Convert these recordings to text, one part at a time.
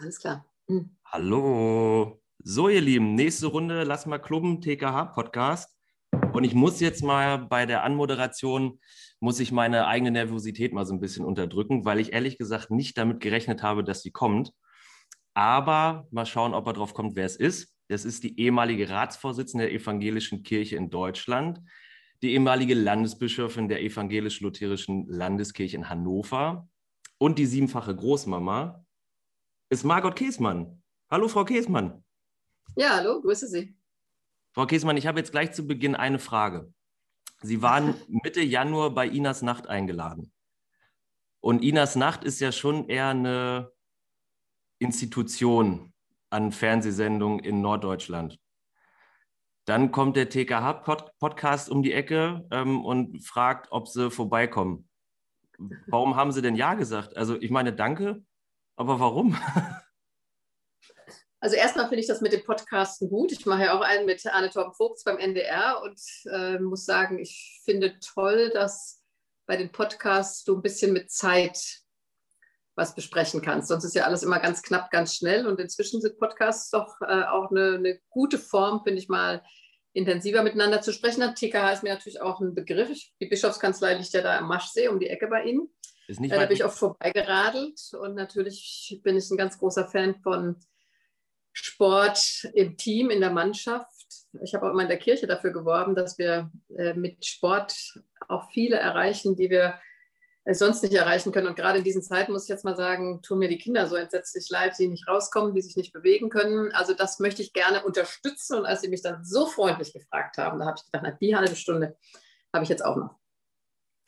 Alles klar. Mhm. Hallo. So, ihr Lieben, nächste Runde, lass mal klubben, TKH-Podcast. Und ich muss jetzt mal bei der Anmoderation, muss ich meine eigene Nervosität mal so ein bisschen unterdrücken, weil ich ehrlich gesagt nicht damit gerechnet habe, dass sie kommt. Aber mal schauen, ob er drauf kommt, wer es ist. Das ist die ehemalige Ratsvorsitzende der Evangelischen Kirche in Deutschland, die ehemalige Landesbischöfin der Evangelisch-Lutherischen Landeskirche in Hannover und die siebenfache Großmama ist Margot Käsmann. Hallo, Frau Käsmann. Ja, hallo, grüße Sie. Frau Käsmann, ich habe jetzt gleich zu Beginn eine Frage. Sie waren Mitte Januar bei Inas Nacht eingeladen. Und Inas Nacht ist ja schon eher eine Institution an Fernsehsendungen in Norddeutschland. Dann kommt der TKH-Podcast um die Ecke ähm, und fragt, ob sie vorbeikommen. Warum haben sie denn Ja gesagt? Also ich meine, danke, aber warum? Also erstmal finde ich das mit dem Podcasten gut. Ich mache ja auch einen mit Anne Torben Vogts beim NDR und äh, muss sagen, ich finde toll, dass bei den Podcasts du ein bisschen mit Zeit was besprechen kannst. Sonst ist ja alles immer ganz knapp, ganz schnell. Und inzwischen sind Podcasts doch äh, auch eine, eine, gute Form, finde ich mal, intensiver miteinander zu sprechen. TKH ist mir natürlich auch ein Begriff. Die Bischofskanzlei liegt ja da am Maschsee um die Ecke bei Ihnen. Ist nicht da bin ich oft vorbeigeradelt. Und natürlich bin ich ein ganz großer Fan von Sport im Team, in der Mannschaft. Ich habe auch immer in der Kirche dafür geworben, dass wir äh, mit Sport auch viele erreichen, die wir äh, sonst nicht erreichen können. Und gerade in diesen Zeiten muss ich jetzt mal sagen, tun mir die Kinder so entsetzlich leid, die nicht rauskommen, die sich nicht bewegen können. Also das möchte ich gerne unterstützen. Und als sie mich dann so freundlich gefragt haben, da habe ich gedacht, na, die halbe Stunde habe ich jetzt auch noch.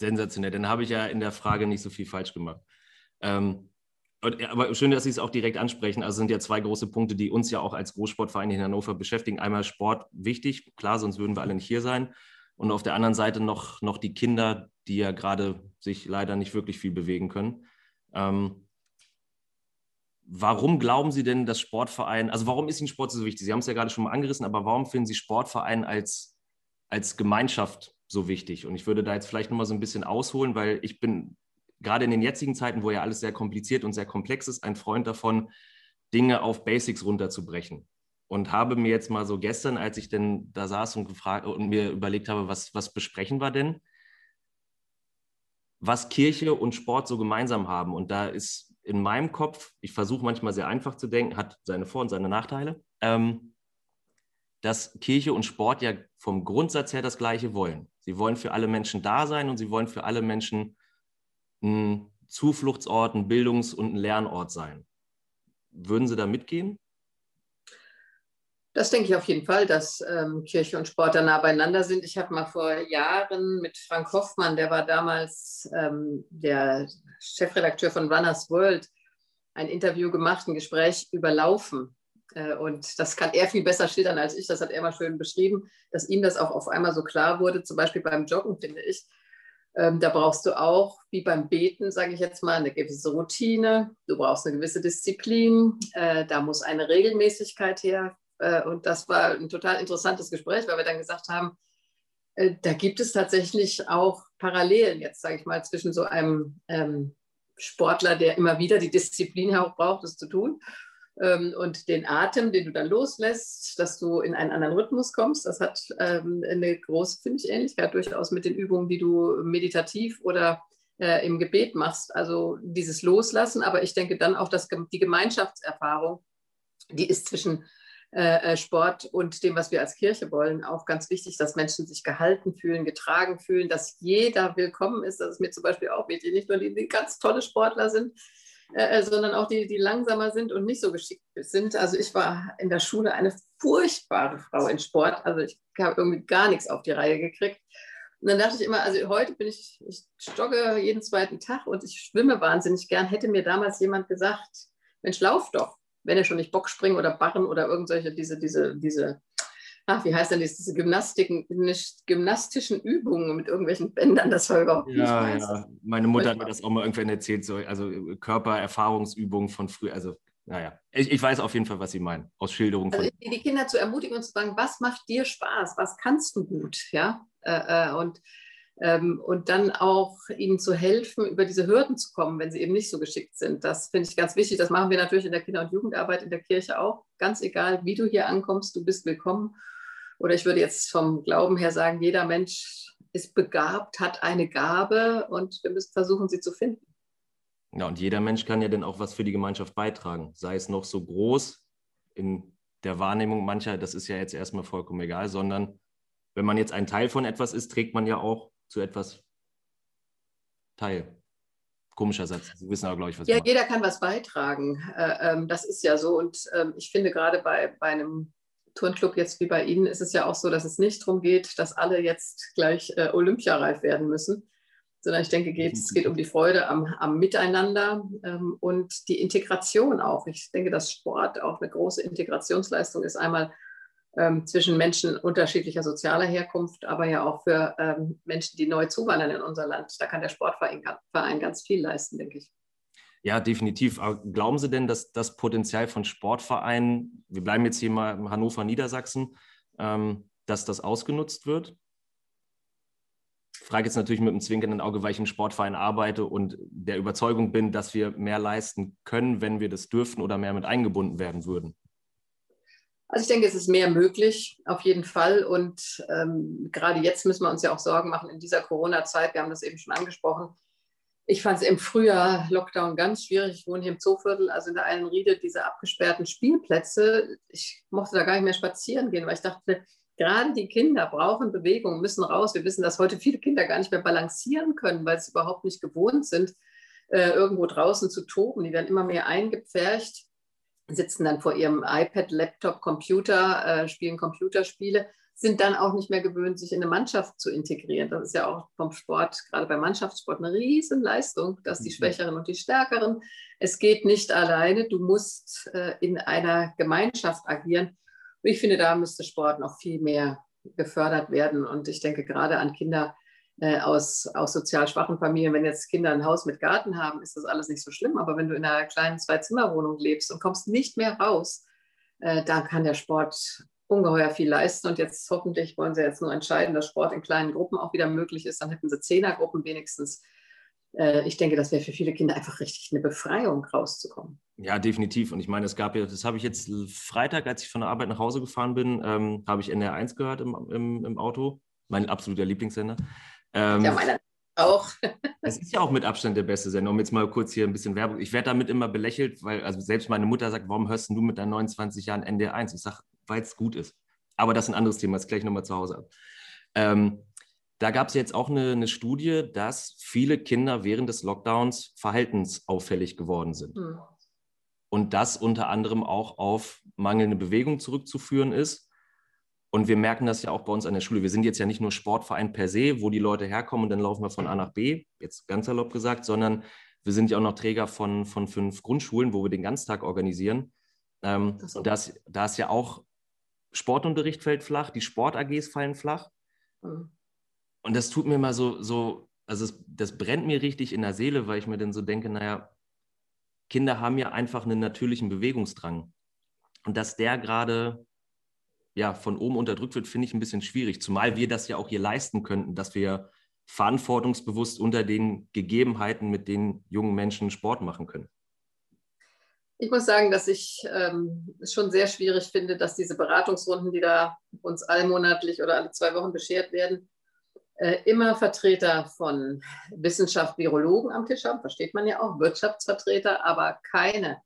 Sensationell. Dann habe ich ja in der Frage nicht so viel falsch gemacht. Ähm, aber schön, dass Sie es auch direkt ansprechen. Also sind ja zwei große Punkte, die uns ja auch als Großsportverein in Hannover beschäftigen. Einmal Sport wichtig, klar, sonst würden wir alle nicht hier sein. Und auf der anderen Seite noch, noch die Kinder, die ja gerade sich leider nicht wirklich viel bewegen können. Ähm, warum glauben Sie denn, dass Sportverein, also warum ist Ihnen Sport so wichtig? Sie haben es ja gerade schon mal angerissen, aber warum finden Sie Sportverein als, als Gemeinschaft so wichtig? Und ich würde da jetzt vielleicht nochmal so ein bisschen ausholen, weil ich bin gerade in den jetzigen Zeiten, wo ja alles sehr kompliziert und sehr komplex ist, ein Freund davon, Dinge auf Basics runterzubrechen. Und habe mir jetzt mal so gestern, als ich denn da saß und gefragt und mir überlegt habe, was, was besprechen wir denn, was Kirche und Sport so gemeinsam haben. Und da ist in meinem Kopf, ich versuche manchmal sehr einfach zu denken, hat seine Vor- und seine Nachteile, ähm, dass Kirche und Sport ja vom Grundsatz her das Gleiche wollen. Sie wollen für alle Menschen da sein und sie wollen für alle Menschen ein Zufluchtsort, ein Bildungs- und ein Lernort sein. Würden Sie da mitgehen? Das denke ich auf jeden Fall, dass ähm, Kirche und Sport da nah beieinander sind. Ich habe mal vor Jahren mit Frank Hoffmann, der war damals ähm, der Chefredakteur von Runners World, ein Interview gemacht, ein Gespräch über Laufen. Äh, und das kann er viel besser schildern als ich. Das hat er mal schön beschrieben, dass ihm das auch auf einmal so klar wurde, zum Beispiel beim Joggen, finde ich, ähm, da brauchst du auch, wie beim Beten, sage ich jetzt mal, eine gewisse Routine. Du brauchst eine gewisse Disziplin. Äh, da muss eine Regelmäßigkeit her. Äh, und das war ein total interessantes Gespräch, weil wir dann gesagt haben, da gibt es tatsächlich auch Parallelen jetzt, sage ich mal, zwischen so einem ähm, Sportler, der immer wieder die Disziplin auch braucht, das zu tun, und den Atem, den du dann loslässt, dass du in einen anderen Rhythmus kommst. Das hat ähm, eine große, finde ich, Ähnlichkeit durchaus mit den Übungen, die du meditativ oder äh, im Gebet machst. Also dieses Loslassen, aber ich denke dann auch, dass die Gemeinschaftserfahrung, die ist zwischen äh, äh, Sport und dem, was wir als Kirche wollen, auch ganz wichtig, dass Menschen sich gehalten fühlen, getragen fühlen, dass jeder willkommen ist. Das ist mir zum Beispiel auch wichtig. Nicht nur die, die ganz tolle Sportler sind, äh, äh, sondern auch die, die langsamer sind und nicht so geschickt sind. Also ich war in der Schule eine furchtbare Frau in Sport. Also ich habe irgendwie gar nichts auf die Reihe gekriegt. Und dann dachte ich immer, also heute bin ich, ich jogge jeden zweiten Tag und ich schwimme wahnsinnig gern. Hätte mir damals jemand gesagt, Mensch, lauf doch, wenn ihr schon nicht Bockspringen oder Barren oder irgendwelche diese, diese, diese ach, wie heißt denn das, diese Gymnastiken, gymnastischen Übungen mit irgendwelchen Bändern, das war überhaupt nicht Ja, ja. Meine Mutter hat mir das auch mal irgendwann erzählt, so, also Körpererfahrungsübungen von früher, also naja, ich, ich weiß auf jeden Fall, was Sie meinen, aus Schilderungen. Also die Kinder zu ermutigen und zu sagen, was macht dir Spaß, was kannst du gut, ja, äh, äh und Ähm, und dann auch ihnen zu helfen, über diese Hürden zu kommen, wenn sie eben nicht so geschickt sind. Das finde ich ganz wichtig. Das machen wir natürlich in der Kinder- und Jugendarbeit in der Kirche auch. Ganz egal, wie du hier ankommst, du bist willkommen. Oder ich würde jetzt vom Glauben her sagen, jeder Mensch ist begabt, hat eine Gabe und wir müssen versuchen, sie zu finden. Ja, und jeder Mensch kann ja dann auch was für die Gemeinschaft beitragen, sei es noch so groß in der Wahrnehmung mancher, das ist ja jetzt erstmal vollkommen egal, sondern wenn man jetzt ein Teil von etwas ist, trägt man ja auch zu etwas teil. Komischer Satz. Sie wissen aber, glaube ich, was Ja, jeder kann was beitragen. Äh, ähm, das ist ja so. Und ähm, ich finde gerade bei, bei einem Turnclub jetzt wie bei Ihnen ist es ja auch so, dass es nicht darum geht, dass alle jetzt gleich äh, olympiareif werden müssen, sondern ich denke, geht, es geht um die Freude am, am Miteinander ähm, und die Integration auch. Ich denke, dass Sport auch eine große Integrationsleistung ist. Einmal ähm, zwischen Menschen unterschiedlicher sozialer Herkunft, aber ja auch für ähm, Menschen, die neu zuwandern in unser Land. Da kann der Sportverein Verein ganz viel leisten, denke ich. Ja, definitiv. Aber glauben Sie denn, dass das Potenzial von Sportvereinen, wir bleiben jetzt hier mal in Hannover, Niedersachsen, ähm, dass das ausgenutzt wird? Ich frage jetzt natürlich mit einem zwinkernden Auge, weil ich im Sportverein arbeite und der Überzeugung bin, dass wir mehr leisten können, wenn wir das dürften oder mehr mit eingebunden werden würden. Also ich denke, es ist mehr möglich, auf jeden Fall. Und ähm, gerade jetzt müssen wir uns ja auch Sorgen machen in dieser Corona-Zeit. Wir haben das eben schon angesprochen. Ich fand es im Frühjahr Lockdown ganz schwierig. Ich wohne hier im Zooviertel, also in der einen Riede, diese abgesperrten Spielplätze. Ich mochte da gar nicht mehr spazieren gehen, weil ich dachte, gerade die Kinder brauchen Bewegung, müssen raus. Wir wissen, dass heute viele Kinder gar nicht mehr balancieren können, weil sie überhaupt nicht gewohnt sind, äh, irgendwo draußen zu toben. Die werden immer mehr eingepfercht sitzen dann vor ihrem iPad, Laptop, Computer, äh, spielen Computerspiele, sind dann auch nicht mehr gewöhnt, sich in eine Mannschaft zu integrieren. Das ist ja auch vom Sport, gerade beim Mannschaftssport, eine Riesenleistung, dass die mhm. Schwächeren und die Stärkeren, es geht nicht alleine, du musst äh, in einer Gemeinschaft agieren. Und ich finde, da müsste Sport noch viel mehr gefördert werden. Und ich denke gerade an Kinder, äh, aus, aus sozial schwachen Familien, wenn jetzt Kinder ein Haus mit Garten haben, ist das alles nicht so schlimm. Aber wenn du in einer kleinen Zwei-Zimmer-Wohnung lebst und kommst nicht mehr raus, äh, dann kann der Sport ungeheuer viel leisten. Und jetzt hoffentlich wollen sie jetzt nur entscheiden, dass Sport in kleinen Gruppen auch wieder möglich ist. Dann hätten sie Zehnergruppen wenigstens. Äh, ich denke, das wäre für viele Kinder einfach richtig eine Befreiung, rauszukommen. Ja, definitiv. Und ich meine, es gab ja, das habe ich jetzt Freitag, als ich von der Arbeit nach Hause gefahren bin, ähm, habe ich NR 1 gehört im, im, im Auto. Mein absoluter Lieblingssender. Ähm, ja, meiner auch. Es ist ja auch mit Abstand der beste Sender. Um jetzt mal kurz hier ein bisschen Werbung. Ich werde damit immer belächelt, weil also selbst meine Mutter sagt, warum hörst du mit deinen 29 Jahren NDR1? Ich sage, weil es gut ist. Aber das ist ein anderes Thema, das gleich nochmal zu Hause ab. Ähm, da gab es jetzt auch eine, eine, Studie, dass viele Kinder während des Lockdowns verhaltensauffällig geworden sind. Hm. Und das unter anderem auch auf mangelnde Bewegung zurückzuführen ist und wir merken das ja auch bei uns an der Schule. Wir sind jetzt ja nicht nur Sportverein per se, wo die Leute herkommen und dann laufen wir von A nach B, jetzt ganz salopp gesagt, sondern wir sind ja auch noch Träger von, von fünf Grundschulen, wo wir den Ganztag organisieren. Ähm, das, da ist ja auch Sportunterricht fällt flach, die Sport-AGs fallen flach. Mhm. Und das tut mir mal so, so also es, das brennt mir richtig in der Seele, weil ich mir dann so denke, naja, Kinder haben ja einfach einen natürlichen Bewegungsdrang. Und dass der gerade ja, von oben unterdrückt wird, finde ich ein bisschen schwierig. Zumal wir das ja auch hier leisten könnten, dass wir verantwortungsbewusst unter den Gegebenheiten mit den jungen Menschen Sport machen können. Ich muss sagen, dass ich ähm, es schon sehr schwierig finde, dass diese Beratungsrunden, die da uns allmonatlich oder alle zwei Wochen beschert werden, äh, immer Vertreter von Wissenschaft, Virologen am Tisch haben, versteht man ja auch, Wirtschaftsvertreter, aber keine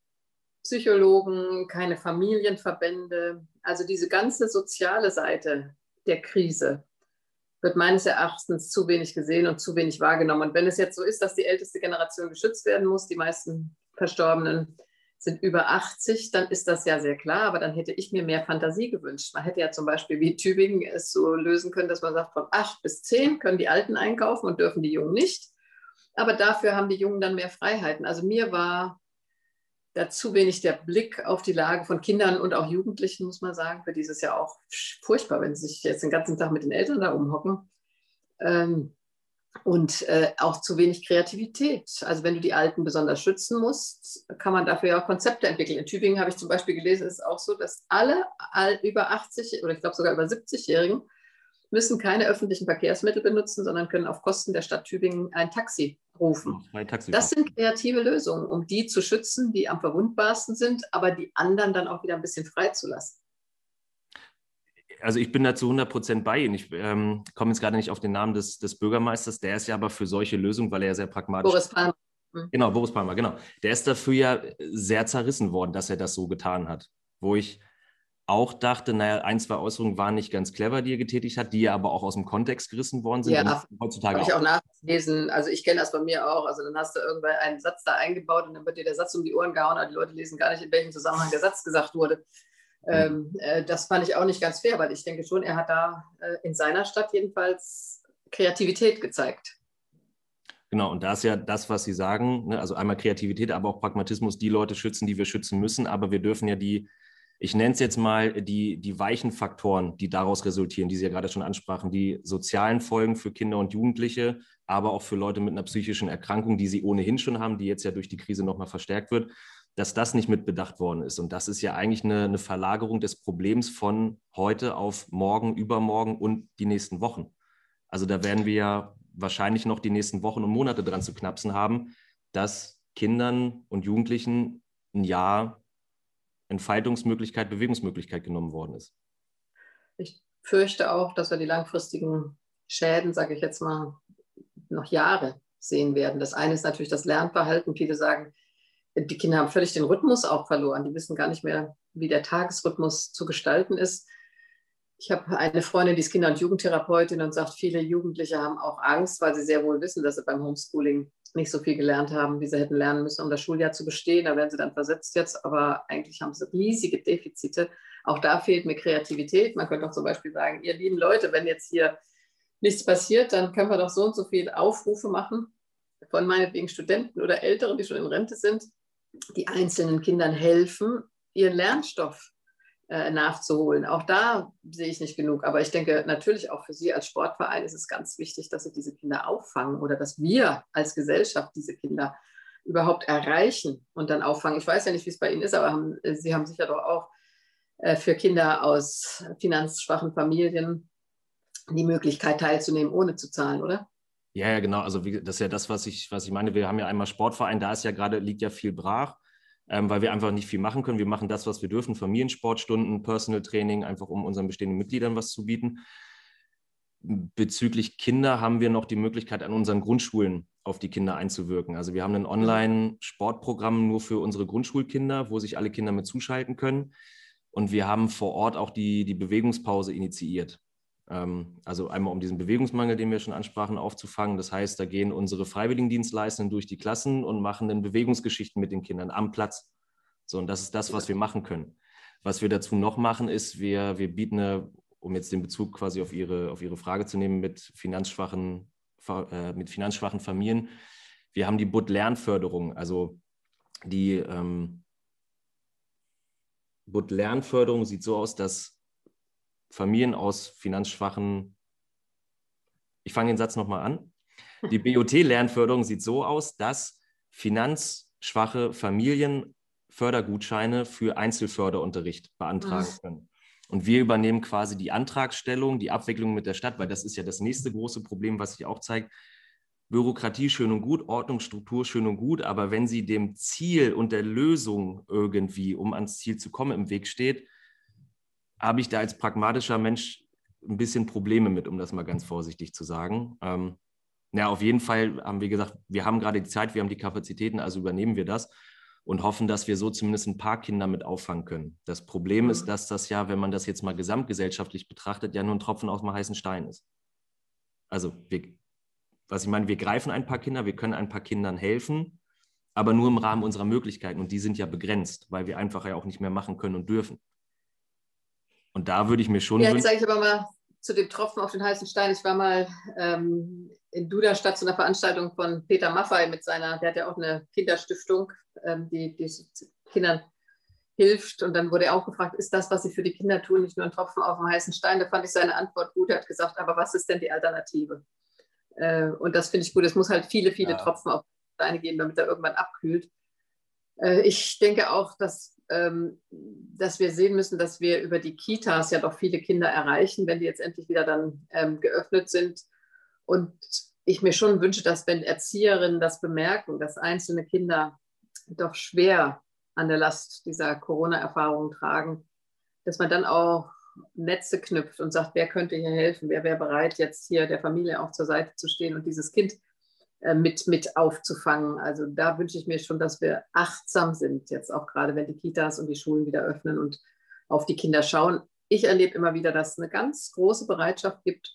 Psychologen, keine Familienverbände. Also diese ganze soziale Seite der Krise wird meines Erachtens zu wenig gesehen und zu wenig wahrgenommen. Und wenn es jetzt so ist, dass die älteste Generation geschützt werden muss, die meisten Verstorbenen sind über 80, dann ist das ja sehr klar. Aber dann hätte ich mir mehr Fantasie gewünscht. Man hätte ja zum Beispiel wie Tübingen es so lösen können, dass man sagt, von 8 bis 10 können die Alten einkaufen und dürfen die Jungen nicht. Aber dafür haben die Jungen dann mehr Freiheiten. Also mir war da zu wenig der Blick auf die Lage von Kindern und auch Jugendlichen, muss man sagen. Für dieses Jahr auch furchtbar, wenn sie sich jetzt den ganzen Tag mit den Eltern da umhocken. Ähm, und äh, auch zu wenig Kreativität. Also wenn du die Alten besonders schützen musst, kann man dafür ja auch Konzepte entwickeln. In Tübingen habe ich zum Beispiel gelesen, ist auch so, dass alle all, über 80 oder ich glaube sogar über 70-Jährigen müssen keine öffentlichen Verkehrsmittel benutzen, sondern können auf Kosten der Stadt Tübingen ein Taxi rufen. Taxi das sind kreative Lösungen, um die zu schützen, die am verwundbarsten sind, aber die anderen dann auch wieder ein bisschen freizulassen. Also ich bin da zu 100 Prozent bei Ihnen. Ich ähm, komme jetzt gerade nicht auf den Namen des, des, Bürgermeisters. Der ist ja aber für solche Lösungen, weil er ja sehr pragmatisch Boris Palmer. Hm. Genau, Boris Palmer, genau. Der ist dafür ja sehr zerrissen worden, dass er das so getan hat. Wo ich auch dachte, naja, ein, zwei Äußerungen waren nicht ganz clever, die er getätigt hat, die ja aber auch aus dem Kontext gerissen worden sind. Ja, heutzutage habe ich auch nachlesen. Also ich kenne das bei mir auch. Also dann hast du irgendwann einen Satz da eingebaut und dann wird dir der Satz um die Ohren gehauen, aber die Leute lesen gar nicht, in welchem Zusammenhang der Satz gesagt wurde. Ähm, äh, das fand ich auch nicht ganz fair, weil ich denke schon, er hat da äh, in seiner Stadt jedenfalls Kreativität gezeigt. Genau, und da ist ja das, was Sie sagen, ne? also einmal Kreativität, aber auch Pragmatismus, die Leute schützen, die wir schützen müssen, aber wir dürfen ja die ich nenne es jetzt mal die, die weichen Faktoren, die daraus resultieren, die Sie ja gerade schon ansprachen, die sozialen Folgen für Kinder und Jugendliche, aber auch für Leute mit einer psychischen Erkrankung, die sie ohnehin schon haben, die jetzt ja durch die Krise nochmal verstärkt wird, dass das nicht mitbedacht worden ist. Und das ist ja eigentlich eine, eine Verlagerung des Problems von heute auf morgen, übermorgen und die nächsten Wochen. Also da werden wir ja wahrscheinlich noch die nächsten Wochen und Monate dran zu knapsen haben, dass Kindern und Jugendlichen ein Jahr Entfaltungsmöglichkeit, Bewegungsmöglichkeit genommen worden ist. Ich fürchte auch, dass wir die langfristigen Schäden, sage ich jetzt mal, noch Jahre sehen werden. Das eine ist natürlich das Lernverhalten. Viele sagen, die Kinder haben völlig den Rhythmus auch verloren. Die wissen gar nicht mehr, wie der Tagesrhythmus zu gestalten ist. Ich habe eine Freundin, die ist Kinder- und Jugendtherapeutin und sagt, viele Jugendliche haben auch Angst, weil sie sehr wohl wissen, dass sie beim Homeschooling nicht so viel gelernt haben, wie sie hätten lernen müssen, um das Schuljahr zu bestehen. Da werden sie dann versetzt jetzt, aber eigentlich haben sie riesige Defizite. Auch da fehlt mir Kreativität. Man könnte auch zum Beispiel sagen, ihr lieben Leute, wenn jetzt hier nichts passiert, dann können wir doch so und so viele Aufrufe machen von meinetwegen Studenten oder Älteren, die schon in Rente sind, die einzelnen Kindern helfen, ihren Lernstoff äh, nachzuholen. Auch da sehe ich nicht genug. Aber ich denke natürlich auch für Sie als Sportverein ist es ganz wichtig, dass Sie diese Kinder auffangen oder dass wir als Gesellschaft diese Kinder überhaupt erreichen und dann auffangen. Ich weiß ja nicht, wie es bei Ihnen ist, aber haben, äh, Sie haben sicher doch auch äh, für Kinder aus finanzschwachen Familien die Möglichkeit teilzunehmen, ohne zu zahlen, oder? Ja, ja, genau. Also wie, das ist ja das, was ich, was ich meine. Wir haben ja einmal Sportverein, da ist ja gerade, liegt ja viel brach ähm, weil wir einfach nicht viel machen können. Wir machen das, was wir dürfen, Familiensportstunden, Personal Training, einfach um unseren bestehenden Mitgliedern was zu bieten. Bezüglich Kinder haben wir noch die Möglichkeit, an unseren Grundschulen auf die Kinder einzuwirken. Also wir haben ein Online-Sportprogramm nur für unsere Grundschulkinder, wo sich alle Kinder mit zuschalten können. Und wir haben vor Ort auch die, die Bewegungspause initiiert. Ähm, also einmal um diesen Bewegungsmangel, den wir schon ansprachen, aufzufangen. Das heißt, da gehen unsere Freiwilligendienstleistenden durch die Klassen und machen dann Bewegungsgeschichten mit den Kindern am Platz. So, und das ist das, was wir machen können. Was wir dazu noch machen, ist, wir, wir bieten eine, um jetzt den Bezug quasi auf Ihre, auf Ihre Frage zu nehmen, mit finanzschwachen, äh, mit finanzschwachen Familien. Wir haben die Bud-Lernförderung, also die ähm, Bud-Lernförderung sieht so aus, dass Familien aus finanzschwachen, ich fange den Satz nochmal an. Die BOT-Lernförderung sieht so aus, dass finanzschwache Familien Fördergutscheine für Einzelförderunterricht beantragen können. Und wir übernehmen quasi die Antragstellung, die Abwicklung mit der Stadt, weil das ist ja das nächste große Problem, was sich auch zeigt. Bürokratie schön und gut, Ordnungsstruktur schön und gut, aber wenn sie dem Ziel und der Lösung irgendwie, um ans Ziel zu kommen, im Weg steht, habe ich da als pragmatischer Mensch ein bisschen Probleme mit, um das mal ganz vorsichtig zu sagen. Ähm, ja, auf jeden Fall haben wir gesagt, wir haben gerade die Zeit, wir haben die Kapazitäten, also übernehmen wir das und hoffen, dass wir so zumindest ein paar Kinder mit auffangen können. Das Problem mhm. ist, dass das ja, wenn man das jetzt mal gesamtgesellschaftlich betrachtet, ja nur ein Tropfen aus dem heißen Stein ist. Also, wir, was ich meine, wir greifen ein paar Kinder, wir können ein paar Kindern helfen, aber nur im Rahmen unserer Möglichkeiten und die sind ja begrenzt, weil wir einfach ja auch nicht mehr machen können und dürfen. Und da würde ich mir schon. Ja, jetzt sage ich aber mal zu dem Tropfen auf den heißen Stein. Ich war mal ähm, in Duderstadt zu einer Veranstaltung von Peter Maffei mit seiner, der hat ja auch eine Kinderstiftung, ähm, die, die Kindern hilft. Und dann wurde er auch gefragt, ist das, was sie für die Kinder tun, nicht nur ein Tropfen auf dem heißen Stein? Da fand ich seine Antwort gut. Er hat gesagt, aber was ist denn die Alternative? Äh, und das finde ich gut. Es muss halt viele, viele ja. Tropfen auf Steine geben, damit er irgendwann abkühlt. Äh, ich denke auch, dass dass wir sehen müssen, dass wir über die Kitas ja doch viele Kinder erreichen, wenn die jetzt endlich wieder dann ähm, geöffnet sind. Und ich mir schon wünsche, dass wenn Erzieherinnen das bemerken, dass einzelne Kinder doch schwer an der Last dieser Corona-Erfahrungen tragen, dass man dann auch Netze knüpft und sagt, wer könnte hier helfen, wer wäre bereit, jetzt hier der Familie auch zur Seite zu stehen und dieses Kind mit, mit aufzufangen. Also da wünsche ich mir schon, dass wir achtsam sind, jetzt auch gerade, wenn die Kitas und die Schulen wieder öffnen und auf die Kinder schauen. Ich erlebe immer wieder, dass es eine ganz große Bereitschaft gibt,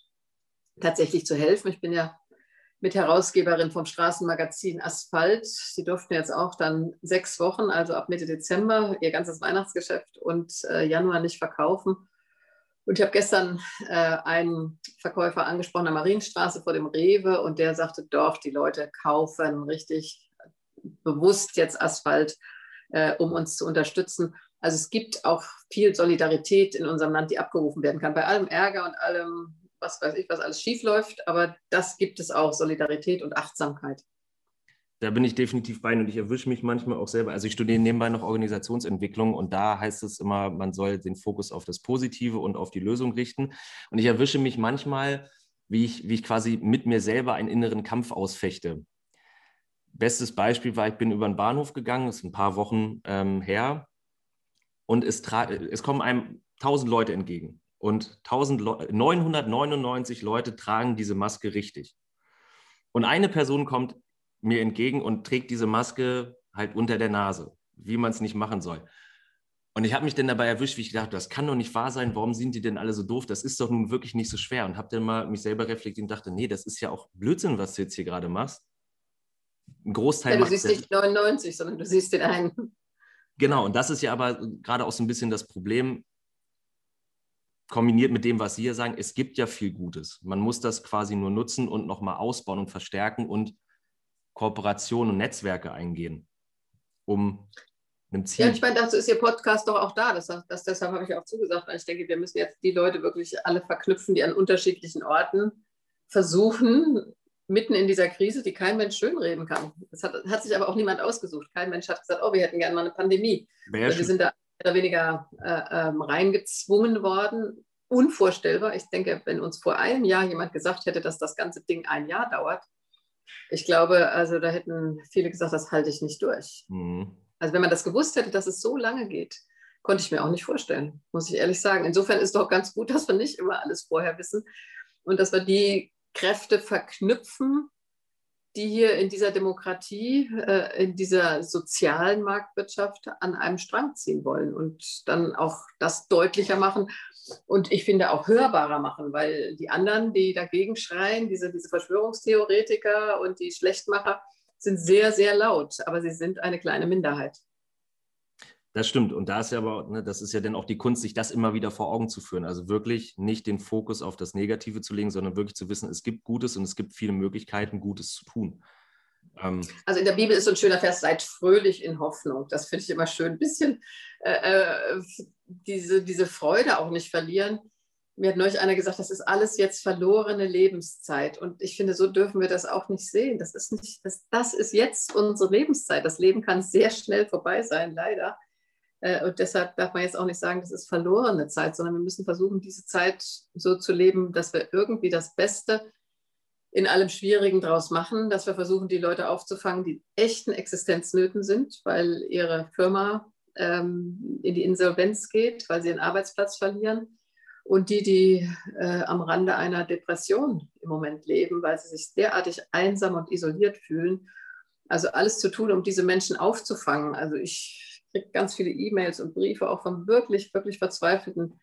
tatsächlich zu helfen. Ich bin ja mit Herausgeberin vom Straßenmagazin Asphalt. Sie durften jetzt auch dann sechs Wochen, also ab Mitte Dezember, ihr ganzes Weihnachtsgeschäft und äh, Januar nicht verkaufen. Und ich habe gestern äh, einen Verkäufer angesprochen an der Marienstraße vor dem Rewe und der sagte, doch, die Leute kaufen richtig bewusst jetzt Asphalt, äh, um uns zu unterstützen. Also es gibt auch viel Solidarität in unserem Land, die abgerufen werden kann. Bei allem Ärger und allem, was weiß ich, was alles schiefläuft, aber das gibt es auch, Solidarität und Achtsamkeit da bin ich definitiv bei und ich erwische mich manchmal auch selber. Also ich studiere nebenbei noch Organisationsentwicklung und da heißt es immer, man soll den Fokus auf das Positive und auf die Lösung richten. Und ich erwische mich manchmal, wie ich, wie ich quasi mit mir selber einen inneren Kampf ausfechte. Bestes Beispiel war, ich bin über den Bahnhof gegangen, das ist ein paar Wochen ähm, her, und es, es kommen einem 1000 Leute entgegen. Und 999 Leute tragen diese Maske richtig. Und eine Person kommt mir entgegen und trägt diese Maske halt unter der Nase, wie man es nicht machen soll. Und ich habe mich dann dabei erwischt, wie ich dachte, das kann doch nicht wahr sein, warum sind die denn alle so doof? Das ist doch nun wirklich nicht so schwer. Und habe dann mal mich selber reflektiert und dachte, nee, das ist ja auch Blödsinn, was du jetzt hier gerade machst. Ein Großteil. Ja, du siehst nicht 99, sondern du siehst den einen. Genau, und das ist ja aber gerade auch so ein bisschen das Problem, kombiniert mit dem, was Sie hier sagen, es gibt ja viel Gutes. Man muss das quasi nur nutzen und nochmal ausbauen und verstärken und Kooperationen und Netzwerke eingehen, um einem Ziel. Ja, ich meine, dazu ist Ihr Podcast doch auch da. Das, das deshalb habe ich auch zugesagt, weil ich denke, wir müssen jetzt die Leute wirklich alle verknüpfen, die an unterschiedlichen Orten versuchen, mitten in dieser Krise, die kein Mensch schönreden kann. Das hat, hat sich aber auch niemand ausgesucht. Kein Mensch hat gesagt, oh, wir hätten gerne mal eine Pandemie. wir sind da mehr oder weniger äh, ähm, reingezwungen worden. Unvorstellbar. Ich denke, wenn uns vor einem Jahr jemand gesagt hätte, dass das ganze Ding ein Jahr dauert, ich glaube, also da hätten viele gesagt, das halte ich nicht durch. Mhm. Also wenn man das gewusst hätte, dass es so lange geht, konnte ich mir auch nicht vorstellen, muss ich ehrlich sagen. Insofern ist es doch ganz gut, dass wir nicht immer alles vorher wissen und dass wir die Kräfte verknüpfen, die hier in dieser Demokratie, äh, in dieser sozialen Marktwirtschaft an einem Strang ziehen wollen und dann auch das deutlicher machen, und ich finde auch hörbarer machen, weil die anderen, die dagegen schreien, diese, diese Verschwörungstheoretiker und die Schlechtmacher, sind sehr, sehr laut, aber sie sind eine kleine Minderheit. Das stimmt. Und da ist ja aber, ne, das ist ja dann auch die Kunst, sich das immer wieder vor Augen zu führen. Also wirklich nicht den Fokus auf das Negative zu legen, sondern wirklich zu wissen, es gibt Gutes und es gibt viele Möglichkeiten, Gutes zu tun. Ähm, also in der Bibel ist so ein schöner Vers, seid fröhlich in Hoffnung. Das finde ich immer schön. Ein bisschen äh, äh, diese, diese Freude auch nicht verlieren. Mir hat neulich einer gesagt, das ist alles jetzt verlorene Lebenszeit. Und ich finde, so dürfen wir das auch nicht sehen. Das ist, nicht, das, das ist jetzt unsere Lebenszeit. Das Leben kann sehr schnell vorbei sein, leider. Äh, und deshalb darf man jetzt auch nicht sagen, das ist verlorene Zeit, sondern wir müssen versuchen, diese Zeit so zu leben, dass wir irgendwie das Beste in allem Schwierigen draus machen, dass wir versuchen, die Leute aufzufangen, die echten Existenznöten sind, weil ihre Firma ähm, in die Insolvenz geht, weil sie ihren Arbeitsplatz verlieren. Und die, die äh, am Rande einer Depression im Moment leben, weil sie sich derartig einsam und isoliert fühlen. Also alles zu tun, um diese Menschen aufzufangen. Also ich kriege ganz viele E-Mails und Briefe auch von wirklich, wirklich verzweifelten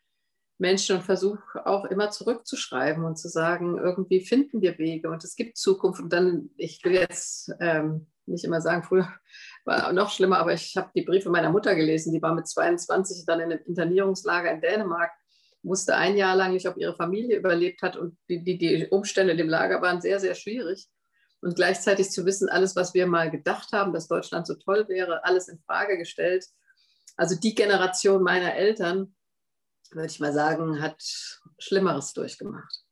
Menschen und versuche auch immer zurückzuschreiben und zu sagen, irgendwie finden wir Wege und es gibt Zukunft. Und dann, ich will jetzt ähm, nicht immer sagen, früher war noch schlimmer, aber ich habe die Briefe meiner Mutter gelesen, die war mit 22 dann in einem Internierungslager in Dänemark, wusste ein Jahr lang nicht, ob ihre Familie überlebt hat und die, die, die Umstände in dem Lager waren sehr, sehr schwierig. Und gleichzeitig zu wissen, alles, was wir mal gedacht haben, dass Deutschland so toll wäre, alles in Frage gestellt. Also die Generation meiner Eltern, würde ich mal sagen, hat Schlimmeres durchgemacht.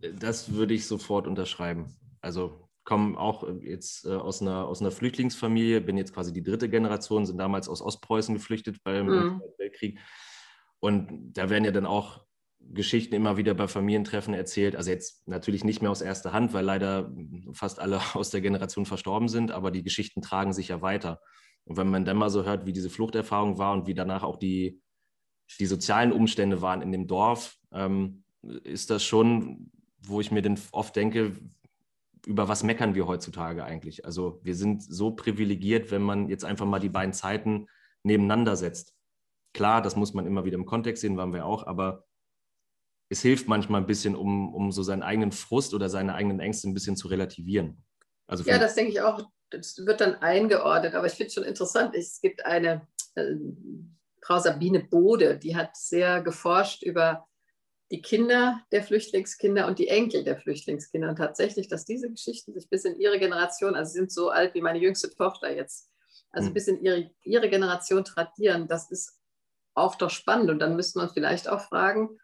Das würde ich sofort unterschreiben. Also komme auch jetzt äh, aus, einer, aus einer Flüchtlingsfamilie, bin jetzt quasi die dritte Generation, sind damals aus Ostpreußen geflüchtet beim mhm. Weltkrieg. Und da werden ja dann auch Geschichten immer wieder bei Familientreffen erzählt. Also jetzt natürlich nicht mehr aus erster Hand, weil leider fast alle aus der Generation verstorben sind, aber die Geschichten tragen sich ja weiter. Und wenn man dann mal so hört, wie diese Fluchterfahrung war und wie danach auch die, die sozialen Umstände waren in dem Dorf, ähm, ist das schon, wo ich mir dann oft denke, über was meckern wir heutzutage eigentlich? Also wir sind so privilegiert, wenn man jetzt einfach mal die beiden Zeiten nebeneinander setzt. Klar, das muss man immer wieder im Kontext sehen, waren wir auch, aber es hilft manchmal ein bisschen, um, um so seinen eigenen Frust oder seine eigenen Ängste ein bisschen zu relativieren. Also ja, das denke ich auch. Das wird dann eingeordnet, aber ich finde es schon interessant. Es gibt eine äh, Frau Sabine Bode, die hat sehr geforscht über die Kinder der Flüchtlingskinder und die Enkel der Flüchtlingskinder. Und tatsächlich, dass diese Geschichten sich bis in ihre Generation, also sie sind so alt wie meine jüngste Tochter jetzt, also mhm. bis in ihre, ihre Generation tradieren, das ist auch doch spannend. Und dann müsste man vielleicht auch fragen,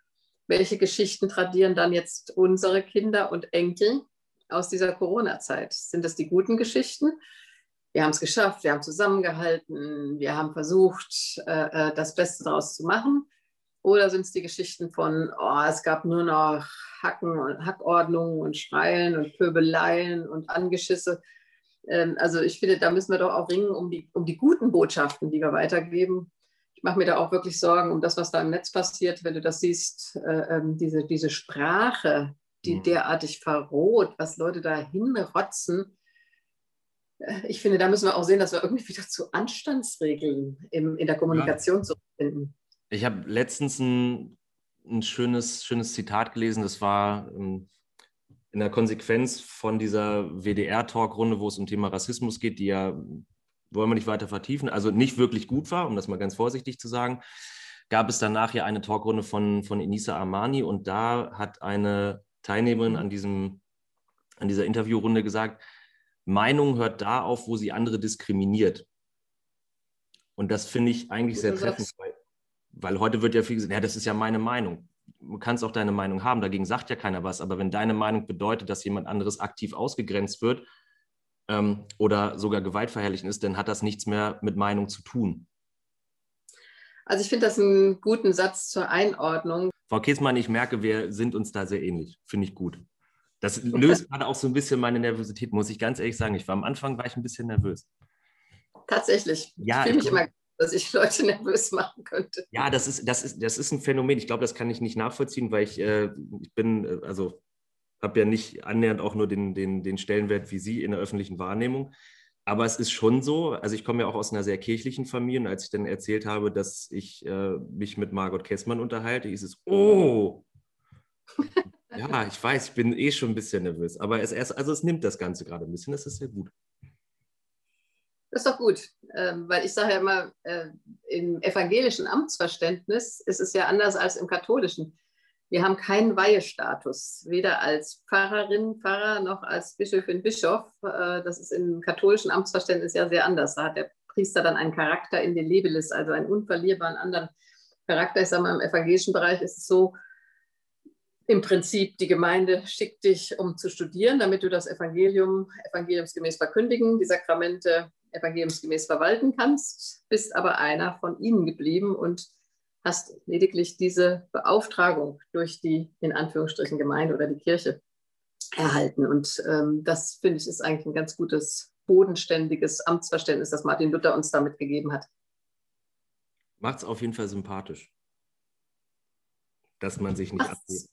welche Geschichten tradieren dann jetzt unsere Kinder und Enkel aus dieser Corona-Zeit? Sind das die guten Geschichten? Wir haben es geschafft, wir haben zusammengehalten, wir haben versucht, äh, äh, das Beste daraus zu machen. Oder sind es die Geschichten von, oh, es gab nur noch Hacken und Hackordnungen und Schreien und Pöbeleien und Angeschisse? Ähm, also ich finde, da müssen wir doch auch ringen um die, um die guten Botschaften, die wir weitergeben ich mache mir da auch wirklich Sorgen um das, was da im Netz passiert, wenn du das siehst, äh, ähm, diese, diese Sprache, die mhm. derartig verroht, was Leute da hinrotzen. Äh, ich finde, da müssen wir auch sehen, dass wir irgendwie wieder zu Anstandsregeln im, in der Kommunikation ja. zurückfinden. Ich habe letztens ein, ein schönes, schönes Zitat gelesen, das war ähm, in der Konsequenz von dieser WDR-Talkrunde, wo es um Thema Rassismus geht, die ja wollen wir nicht weiter vertiefen, also nicht wirklich gut war, um das mal ganz vorsichtig zu sagen, gab es danach ja eine Talkrunde von, von Enisa Armani und da hat eine Teilnehmerin an, diesem, an dieser Interviewrunde gesagt, Meinung hört da auf, wo sie andere diskriminiert. Und das finde ich eigentlich sehr treffend, weil, weil heute wird ja viel gesagt, ja, das ist ja meine Meinung. Du kannst auch deine Meinung haben, dagegen sagt ja keiner was. Aber wenn deine Meinung bedeutet, dass jemand anderes aktiv ausgegrenzt wird ähm, oder sogar gewaltverherrlichen ist, dann hat das nichts mehr mit Meinung zu tun. Also ich finde das einen guten Satz zur Einordnung. Frau Kiesmann, ich merke, wir sind uns da sehr ähnlich. Finde ich gut. Das löst gerade auch so ein bisschen meine Nervosität, muss ich ganz ehrlich sagen. Ich war am Anfang war ich ein bisschen nervös. Tatsächlich. Ja, ich fühle mich immer, dass ich Leute nervös machen könnte. Ja, das ist, das ist, das ist ein Phänomen. Ich glaube, das kann ich nicht nachvollziehen, weil ich, äh, ich bin, äh, also habe ja nicht annähernd auch nur den, den, den Stellenwert wie Sie in der öffentlichen Wahrnehmung. Aber es ist schon so, also ich komme ja auch aus einer sehr kirchlichen Familie und als ich dann erzählt habe, dass ich äh, mich mit Margot Kessmann unterhalte, hieß es, oh, ja, ich weiß, ich bin eh schon ein bisschen nervös. Aber es, erst, also es nimmt das Ganze gerade ein bisschen, das ist sehr gut. Das ist doch gut, ähm, weil ich sage ja immer, äh, im evangelischen Amtsverständnis ist es ja anders als im katholischen. Wir haben keinen Weihestatus, weder als Pfarrerin, Pfarrer noch als Bischöfin, Bischof. Äh, das ist im katholischen Amtsverständnis ja sehr anders. Da hat der Priester dann einen Charakter in den Lebelis, also einen unverlierbaren anderen Charakter. Ich sage mal, im evangelischen Bereich ist es so, im Prinzip, die Gemeinde schickt dich, um zu studieren, damit du das Evangelium evangeliumsgemäß verkündigen, die Sakramente evangeliumsgemäß verwalten kannst, bist aber einer von ihnen geblieben und hast lediglich diese Beauftragung durch die in Anführungsstrichen Gemeinde oder die Kirche erhalten. Und ähm, das finde ich ist eigentlich ein ganz gutes, bodenständiges Amtsverständnis, das Martin Luther uns damit gegeben hat. Macht es auf jeden Fall sympathisch, dass man sich nicht abgeht.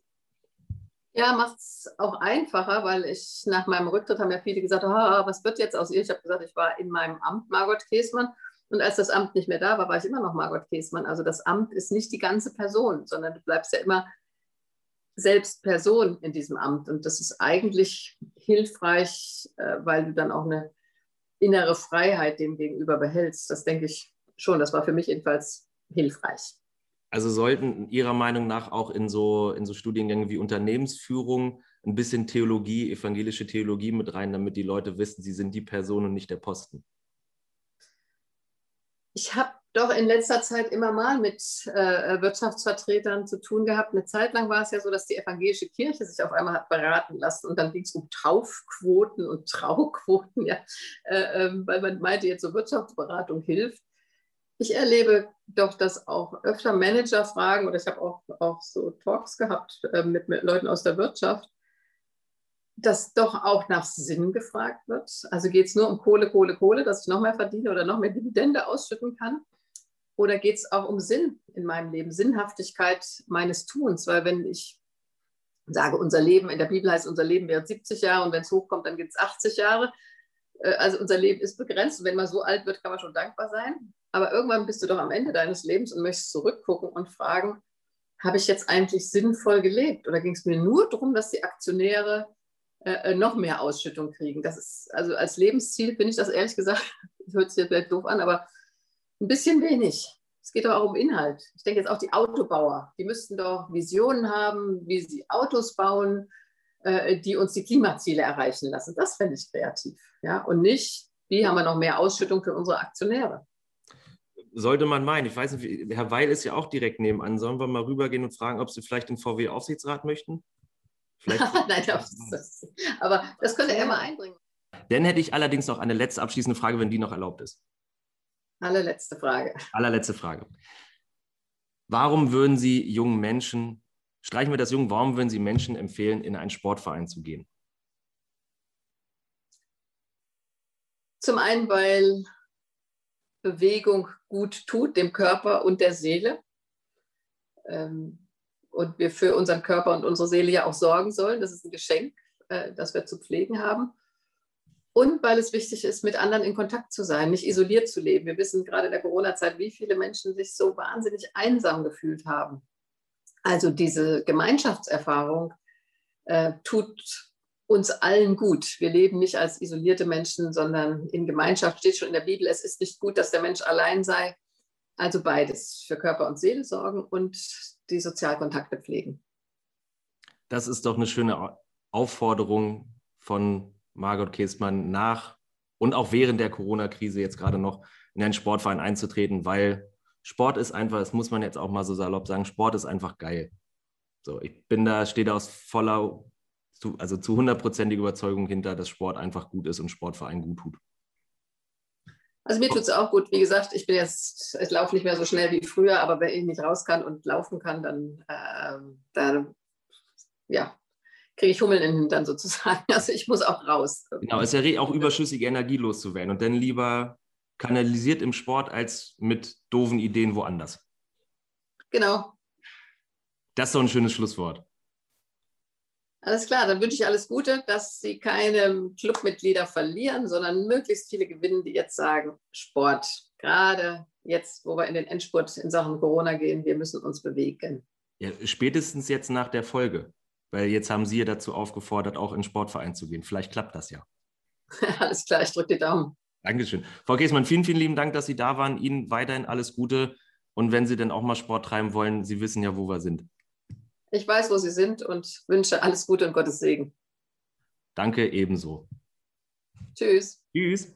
Ja, macht es auch einfacher, weil ich nach meinem Rücktritt haben ja viele gesagt, oh, was wird jetzt aus ihr? Ich habe gesagt, ich war in meinem Amt Margot Käsmann und als das Amt nicht mehr da war, war ich immer noch Margot Käßmann. Also das Amt ist nicht die ganze Person, sondern du bleibst ja immer selbst Person in diesem Amt. Und das ist eigentlich hilfreich, äh, weil du dann auch eine innere Freiheit dem gegenüber behältst. Das denke ich schon. Das war für mich jedenfalls hilfreich. Also sollten Ihrer Meinung nach auch in so, in so Studiengängen wie Unternehmensführung ein bisschen Theologie, evangelische Theologie mit rein, damit die Leute wissen, sie sind die Person und nicht der Posten? Ich habe doch in letzter Zeit immer mal mit äh, Wirtschaftsvertretern zu tun gehabt. Eine Zeit lang war es ja so, dass die evangelische Kirche sich auf einmal hat beraten lassen und dann ging es um Taufquoten und Trauquoten, ja, äh, äh, weil man meinte, jetzt so Wirtschaftsberatung hilft. Ich erlebe doch, dass auch öfter Manager fragen, oder ich habe auch, auch so Talks gehabt äh, mit, mit Leuten aus der Wirtschaft, dass doch auch nach Sinn gefragt wird. Also geht es nur um Kohle, Kohle, Kohle, dass ich noch mehr verdiene oder noch mehr Dividende ausschütten kann? Oder geht es auch um Sinn in meinem Leben, Sinnhaftigkeit meines Tuns? Weil wenn ich sage, unser Leben, in der Bibel heißt, unser Leben wäre 70 Jahre und wenn es hochkommt, dann gibt es 80 Jahre. Äh, also unser Leben ist begrenzt und wenn man so alt wird, kann man schon dankbar sein. Aber irgendwann bist du doch am Ende deines Lebens und möchtest zurückgucken und fragen, habe ich jetzt eigentlich sinnvoll gelebt? Oder ging es mir nur darum, dass die Aktionäre äh, äh, noch mehr Ausschüttung kriegen? Das ist, also als Lebensziel finde ich das ehrlich gesagt, hört sich jetzt vielleicht doof an, aber ein bisschen wenig. Es geht aber auch um Inhalt. Ich denke jetzt auch die Autobauer, die müssten doch Visionen haben, wie sie Autos bauen, äh, die uns die Klimaziele erreichen lassen. Das fände ich kreativ. Ja? Und nicht, wie haben wir noch mehr Ausschüttung für unsere Aktionäre? Sollte man meinen. Ich weiß nicht, Herr Weil ist ja auch direkt nebenan. Sollen wir mal rübergehen und fragen, ob Sie vielleicht den VW-Aufsichtsrat möchten? Nein, das, aber das könnte er mal einbringen. Dann hätte ich allerdings noch eine letzte abschließende Frage, wenn die noch erlaubt ist. Allerletzte Frage. Allerletzte Frage. Warum würden Sie jungen Menschen, streichen wir das jung, warum würden Sie Menschen empfehlen, in einen Sportverein zu gehen? Zum einen, weil Bewegung gut tut, dem Körper und der Seele. Ähm, und wir für unseren Körper und unsere Seele ja auch sorgen sollen. Das ist ein Geschenk, äh, das wir zu pflegen haben und weil es wichtig ist, mit anderen in Kontakt zu sein, nicht isoliert zu leben. Wir wissen gerade in der Corona-Zeit, wie viele Menschen sich so wahnsinnig einsam gefühlt haben. Also diese Gemeinschaftserfahrung äh, tut uns allen gut. Wir leben nicht als isolierte Menschen, sondern in Gemeinschaft steht schon in der Bibel, es ist nicht gut, dass der Mensch allein sei. Also beides, für Körper und Seele sorgen und die Sozialkontakte pflegen. Das ist doch eine schöne Aufforderung von Margot Käßmann nach und auch während der Corona-Krise jetzt gerade noch in einen Sportverein einzutreten, weil Sport ist einfach, das muss man jetzt auch mal so salopp sagen, Sport ist einfach geil. So, ich bin da, stehe da aus voller, also zu hundertprozentiger Überzeugung hinter, dass Sport einfach gut ist und Sportverein gut tut. Also mir tut es auch gut. Wie gesagt, ich bin jetzt, ich laufe nicht mehr so schnell wie früher, aber wenn ich nicht raus kann und laufen kann, dann, äh, dann ja, kriege ich Hummeln in den Hintern sozusagen. Also ich muss auch raus. Genau, es ist ja auch überschüssige Energie loszuwerden und dann lieber kanalisiert im Sport als mit doofen Ideen woanders. Genau. Das ist doch ein schönes Schlusswort. Alles klar, dann wünsche ich alles Gute, dass Sie keine Clubmitglieder verlieren, sondern möglichst viele gewinnen, die jetzt sagen, Sport, gerade jetzt, wo wir in den Endspurt in Sachen Corona gehen, wir müssen uns bewegen. Ja, spätestens jetzt nach der Folge. Weil jetzt haben Sie ja dazu aufgefordert, auch in den Sportverein zu gehen. Vielleicht klappt das ja. alles klar, ich drücke die Daumen. Dankeschön. Frau Käsmann, vielen, vielen lieben Dank, dass Sie da waren. Ihnen weiterhin alles Gute. Und wenn Sie denn auch mal Sport treiben wollen, Sie wissen ja, wo wir sind. Ich weiß, wo Sie sind und wünsche alles Gute und Gottes Segen. Danke ebenso. Tschüss. Tschüss.